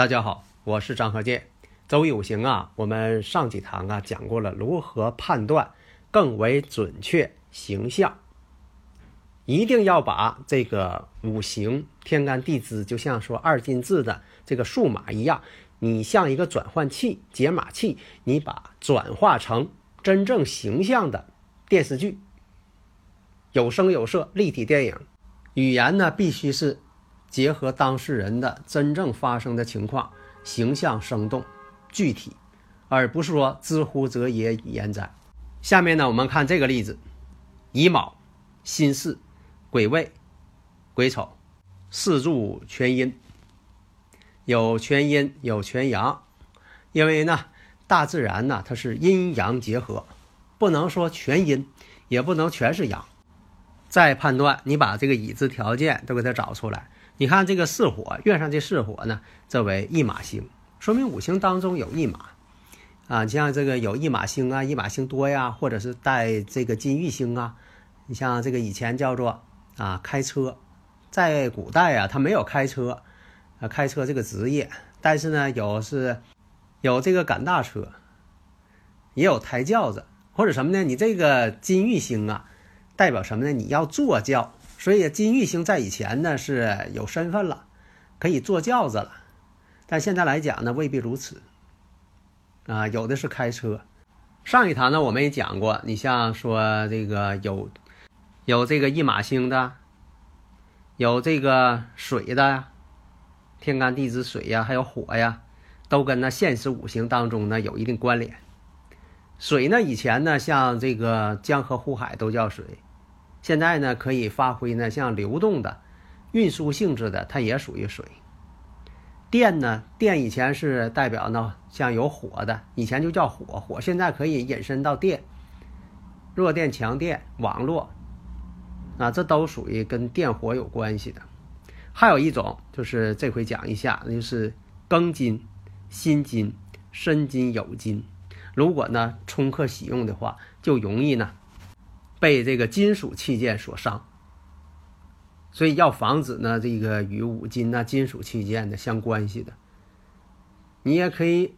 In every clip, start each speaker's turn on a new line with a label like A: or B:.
A: 大家好，我是张和建。周易五行啊，我们上几堂啊讲过了如何判断更为准确形象。一定要把这个五行天干地支，就像说二进制的这个数码一样，你像一个转换器、解码器，你把转化成真正形象的电视剧，有声有色、立体电影。语言呢，必须是。结合当事人的真正发生的情况，形象生动、具体，而不是说知乎者也言哉。下面呢，我们看这个例子：乙卯、辛巳、癸未、癸丑，四柱全阴，有全阴，有全阳。因为呢，大自然呢，它是阴阳结合，不能说全阴，也不能全是阳。再判断，你把这个已知条件都给它找出来。你看这个巳火，月上这巳火呢，这为驿马星，说明五行当中有驿马啊。你像这个有驿马星啊，驿马星多呀，或者是带这个金玉星啊。你像这个以前叫做啊开车，在古代啊，他没有开车啊开车这个职业，但是呢有是有这个赶大车，也有抬轿子或者什么呢？你这个金玉星啊，代表什么呢？你要坐轿。所以金玉星在以前呢是有身份了，可以坐轿子了，但现在来讲呢未必如此。啊，有的是开车。上一堂呢我们也讲过，你像说这个有有这个一马星的，有这个水的，天干地支水呀，还有火呀，都跟那现实五行当中呢有一定关联。水呢以前呢像这个江河湖海都叫水。现在呢，可以发挥呢，像流动的、运输性质的，它也属于水。电呢，电以前是代表呢，像有火的，以前就叫火，火现在可以引申到电，弱电、强电、网络，啊，这都属于跟电火有关系的。还有一种就是这回讲一下，那就是庚金、辛金、申金、酉金，如果呢冲克喜用的话，就容易呢。被这个金属器件所伤，所以要防止呢这个与五金呐、金属器件的相关系的。你也可以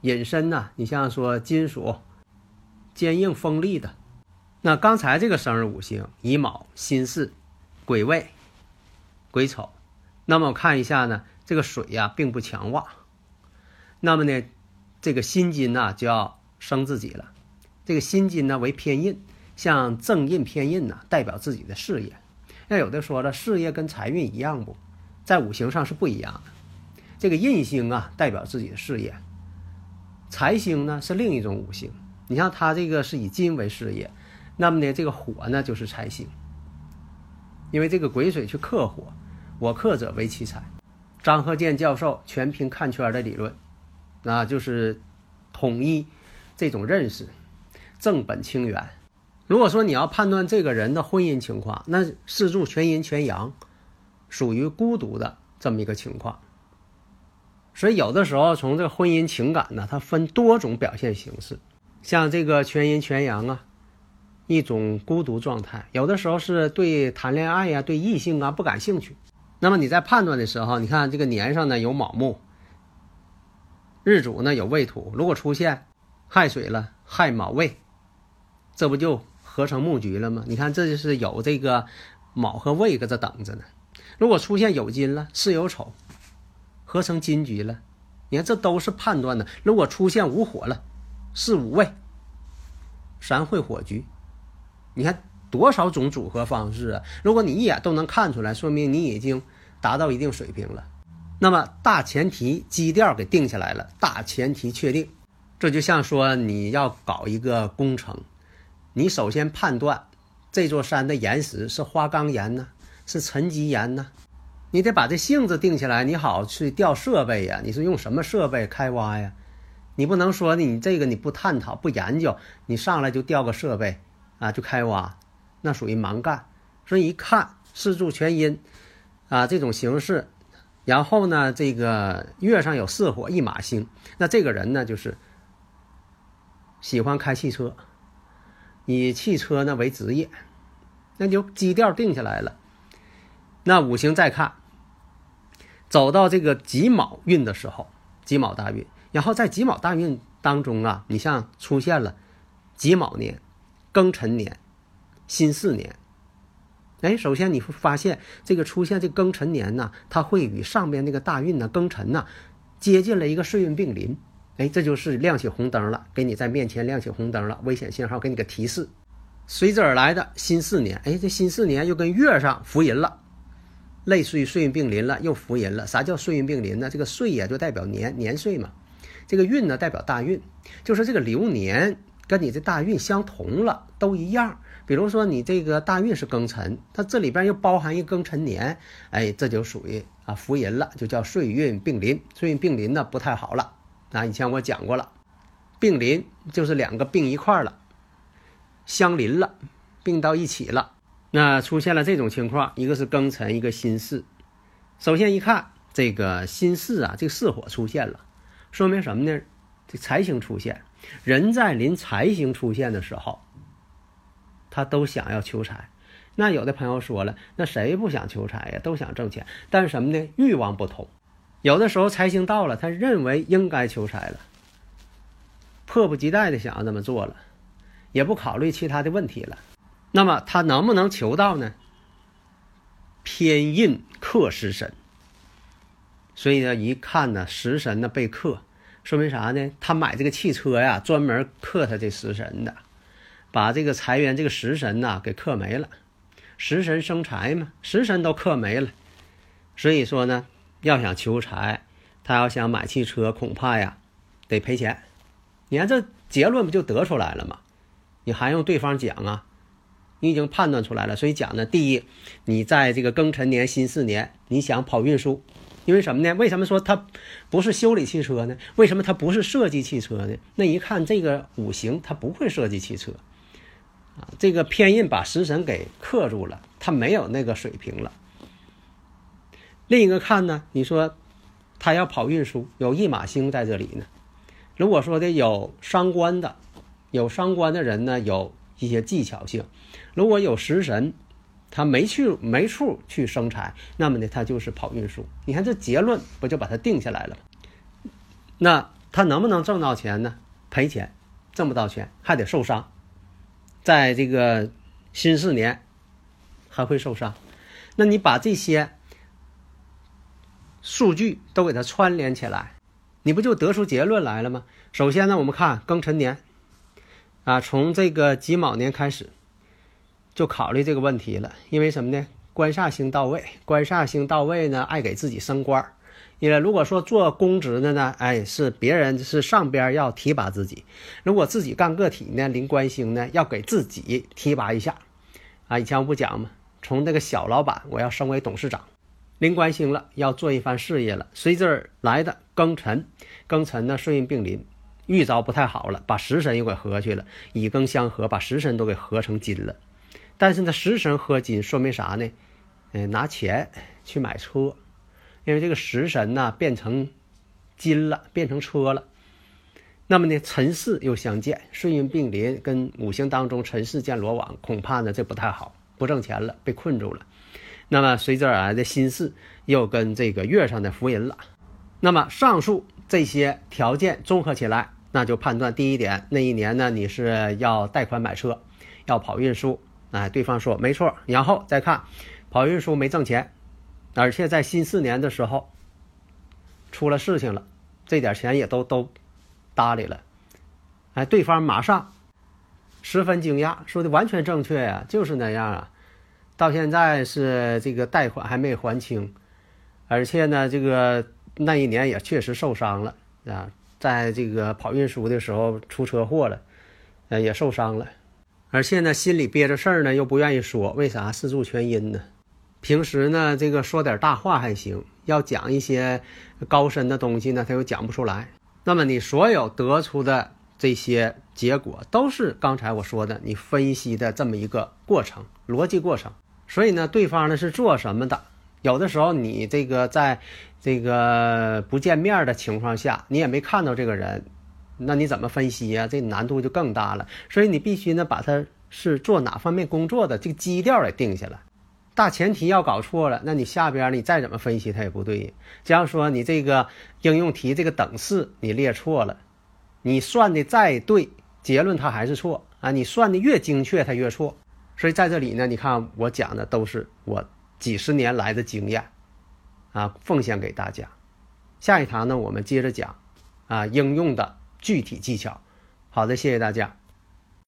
A: 隐身呐，你像说金属坚硬锋利的。那刚才这个生日五行乙卯、辛巳、癸未、癸丑，那么我看一下呢，这个水呀并不强旺。那么呢，这个辛金呐就要生自己了。这个辛金呢为偏印。像正印偏印呢，代表自己的事业。那有的说了，事业跟财运一样不，在五行上是不一样的。这个印星啊，代表自己的事业；财星呢是另一种五行。你像他这个是以金为事业，那么呢，这个火呢就是财星。因为这个癸水去克火，我克者为其财。张鹤健教授全凭看圈的理论，那就是统一这种认识，正本清源。如果说你要判断这个人的婚姻情况，那四柱全阴全阳，属于孤独的这么一个情况。所以有的时候从这个婚姻情感呢，它分多种表现形式。像这个全阴全阳啊，一种孤独状态，有的时候是对谈恋爱呀、对异性啊不感兴趣。那么你在判断的时候，你看这个年上呢有卯木，日主呢有未土，如果出现亥水了，亥卯未，这不就？合成木局了吗？你看，这就是有这个卯和未搁这等着呢。如果出现酉金了，巳酉丑合成金局了，你看这都是判断的。如果出现午火了，巳午未三会火局，你看多少种组合方式啊？如果你一眼都能看出来，说明你已经达到一定水平了。那么大前提基调给定下来了，大前提确定。这就像说你要搞一个工程，你首先判断这座山的岩石是花岗岩呢，是沉积岩呢？你得把这性子定下来，你好去调设备呀。你是用什么设备开挖呀？你不能说你这个你不探讨不研究，你上来就调个设备啊就开挖，那属于盲干。所以一看四柱全阴啊这种形式，然后呢这个月上有四火一马星，那这个人呢就是喜欢开汽车，以汽车呢为职业，那就基调定下来了。那五行再看，走到这个己卯运的时候，己卯大运，然后在己卯大运当中啊，你像出现了己卯年、庚辰年、辛巳年。哎，首先你会发现这个出现这庚辰年呢，它会与上边那个大运呢庚辰呢接近了一个岁运并临。哎，这就是亮起红灯了，给你在面前亮起红灯了，危险信号，给你个提示。随之而来的辛巳年，哎，这辛巳年又跟月上福银了。类似于岁运并临了，又福银了。啥叫岁运并临呢？这个岁也就代表年年岁嘛，这个运呢代表大运，就是这个流年跟你这大运相同了，都一样。比如说你这个大运是庚辰，它这里边又包含一庚辰年，哎，这就属于啊福银了，就叫岁运并临。岁运并临呢不太好了啊，以前我讲过了，并临就是两个并一块了，相邻了，并到一起了。那出现了这种情况，一个是庚辰，一个辛巳。首先一看这个辛巳啊，这个巳火出现了，说明什么呢？这财星出现，人在临财星出现的时候，他都想要求财。那有的朋友说了，那谁不想求财呀？都想挣钱，但是什么呢？欲望不同。有的时候财星到了，他认为应该求财了，迫不及待的想要这么做了，也不考虑其他的问题了。那么他能不能求到呢？偏印克食神，所以呢，一看呢，食神呢被克，说明啥呢？他买这个汽车呀，专门克他这食神的，把这个财源这个食神呐给克没了。食神生财嘛，食神都克没了，所以说呢，要想求财，他要想买汽车，恐怕呀得赔钱。你看这结论不就得出来了吗？你还用对方讲啊？你已经判断出来了，所以讲呢，第一，你在这个庚辰年、辛巳年，你想跑运输，因为什么呢？为什么说它不是修理汽车呢？为什么它不是设计汽车呢？那一看这个五行，它不会设计汽车啊，这个偏印把食神给克住了，它没有那个水平了。另一个看呢，你说他要跑运输，有一马星在这里呢。如果说的有伤官的，有伤官的人呢，有。一些技巧性，如果有食神，他没去没处去生财，那么呢，他就是跑运输。你看这结论不就把它定下来了吗？那他能不能挣到钱呢？赔钱，挣不到钱还得受伤，在这个新四年还会受伤。那你把这些数据都给它串联起来，你不就得出结论来了吗？首先呢，我们看庚辰年。啊，从这个己卯年开始，就考虑这个问题了。因为什么呢？官煞星到位，官煞星到位呢，爱给自己升官儿。因为如果说做公职的呢，哎，是别人是上边要提拔自己；如果自己干个体呢，临官星呢，要给自己提拔一下。啊，以前我不讲吗？从这个小老板，我要升为董事长，临官星了，要做一番事业了。随之而来的庚辰，庚辰呢，顺运并临。遇着不太好了，把食神又给合去了，以庚相合，把食神都给合成金了。但是呢，食神合金说明啥呢？嗯，拿钱去买车，因为这个食神呢变成金了，变成车了。那么呢，辰巳又相见，顺运并临，跟五行当中辰巳见罗网，恐怕呢这不太好，不挣钱了，被困住了。那么随之而来的辛巳又跟这个月上的福银了。那么上述这些条件综合起来。那就判断第一点，那一年呢，你是要贷款买车，要跑运输，哎，对方说没错，然后再看跑运输没挣钱，而且在新四年的时候出了事情了，这点钱也都都搭理了，哎，对方马上十分惊讶，说的完全正确呀，就是那样啊，到现在是这个贷款还没还清，而且呢，这个那一年也确实受伤了啊。在这个跑运输的时候出车祸了，呃，也受伤了，而且呢心里憋着事儿呢，又不愿意说，为啥？四柱全阴呢？平时呢这个说点大话还行，要讲一些高深的东西呢，他又讲不出来。那么你所有得出的这些结果，都是刚才我说的你分析的这么一个过程，逻辑过程。所以呢，对方呢是做什么的？有的时候你这个在这个不见面的情况下，你也没看到这个人，那你怎么分析呀？这难度就更大了。所以你必须呢把他是做哪方面工作的这个基调得定下来，大前提要搞错了，那你下边你再怎么分析它也不对。假如说你这个应用题这个等式你列错了，你算的再对，结论它还是错啊！你算的越精确，它越错。所以在这里呢，你看我讲的都是我。几十年来的经验，啊，奉献给大家。下一堂呢，我们接着讲，啊，应用的具体技巧。好的，谢谢大家。